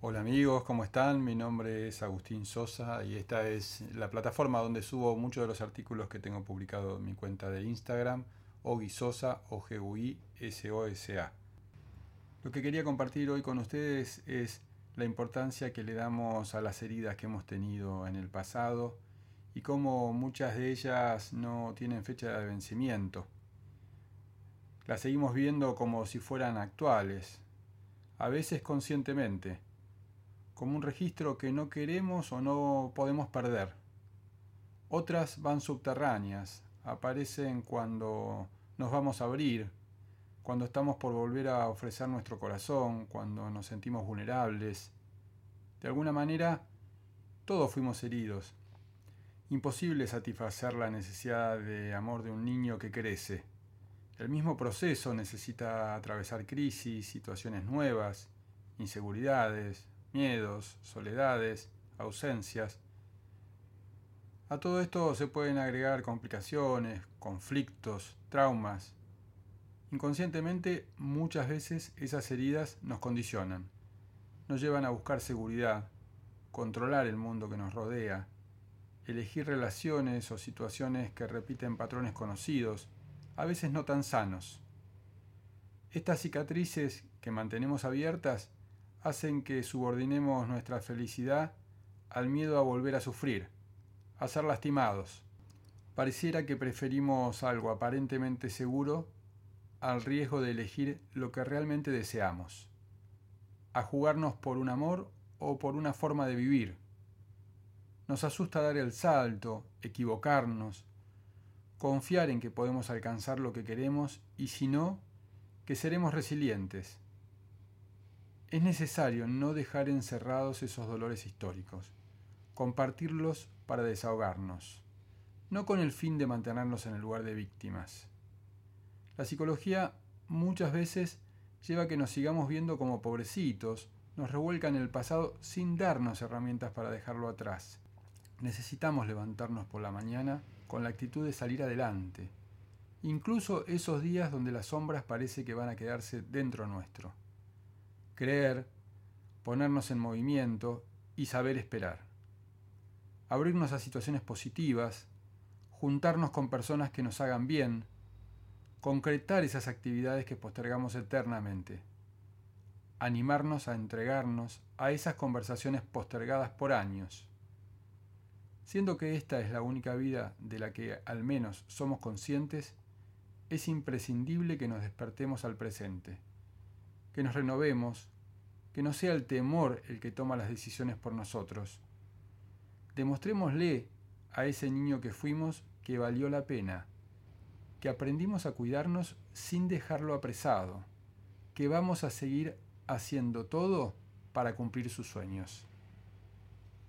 Hola amigos, ¿cómo están? Mi nombre es Agustín Sosa y esta es la plataforma donde subo muchos de los artículos que tengo publicado en mi cuenta de Instagram, Ogisosa, o g u i s o s a Lo que quería compartir hoy con ustedes es la importancia que le damos a las heridas que hemos tenido en el pasado y cómo muchas de ellas no tienen fecha de vencimiento. Las seguimos viendo como si fueran actuales, a veces conscientemente como un registro que no queremos o no podemos perder. Otras van subterráneas, aparecen cuando nos vamos a abrir, cuando estamos por volver a ofrecer nuestro corazón, cuando nos sentimos vulnerables. De alguna manera, todos fuimos heridos. Imposible satisfacer la necesidad de amor de un niño que crece. El mismo proceso necesita atravesar crisis, situaciones nuevas, inseguridades, miedos, soledades, ausencias. A todo esto se pueden agregar complicaciones, conflictos, traumas. Inconscientemente muchas veces esas heridas nos condicionan, nos llevan a buscar seguridad, controlar el mundo que nos rodea, elegir relaciones o situaciones que repiten patrones conocidos, a veces no tan sanos. Estas cicatrices que mantenemos abiertas hacen que subordinemos nuestra felicidad al miedo a volver a sufrir, a ser lastimados. Pareciera que preferimos algo aparentemente seguro al riesgo de elegir lo que realmente deseamos, a jugarnos por un amor o por una forma de vivir. Nos asusta dar el salto, equivocarnos, confiar en que podemos alcanzar lo que queremos y si no, que seremos resilientes es necesario no dejar encerrados esos dolores históricos, compartirlos para desahogarnos, no con el fin de mantenernos en el lugar de víctimas. La psicología muchas veces lleva a que nos sigamos viendo como pobrecitos, nos revuelca en el pasado sin darnos herramientas para dejarlo atrás. Necesitamos levantarnos por la mañana con la actitud de salir adelante, incluso esos días donde las sombras parece que van a quedarse dentro nuestro creer, ponernos en movimiento y saber esperar. Abrirnos a situaciones positivas, juntarnos con personas que nos hagan bien, concretar esas actividades que postergamos eternamente, animarnos a entregarnos a esas conversaciones postergadas por años. Siendo que esta es la única vida de la que al menos somos conscientes, es imprescindible que nos despertemos al presente que nos renovemos, que no sea el temor el que toma las decisiones por nosotros. Demostrémosle a ese niño que fuimos que valió la pena, que aprendimos a cuidarnos sin dejarlo apresado, que vamos a seguir haciendo todo para cumplir sus sueños.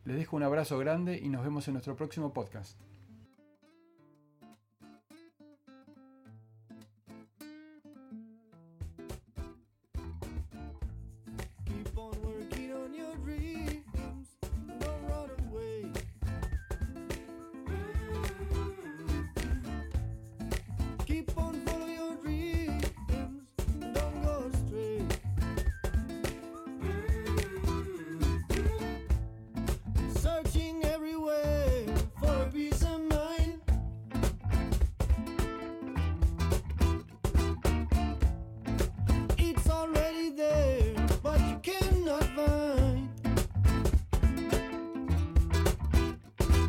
Les dejo un abrazo grande y nos vemos en nuestro próximo podcast.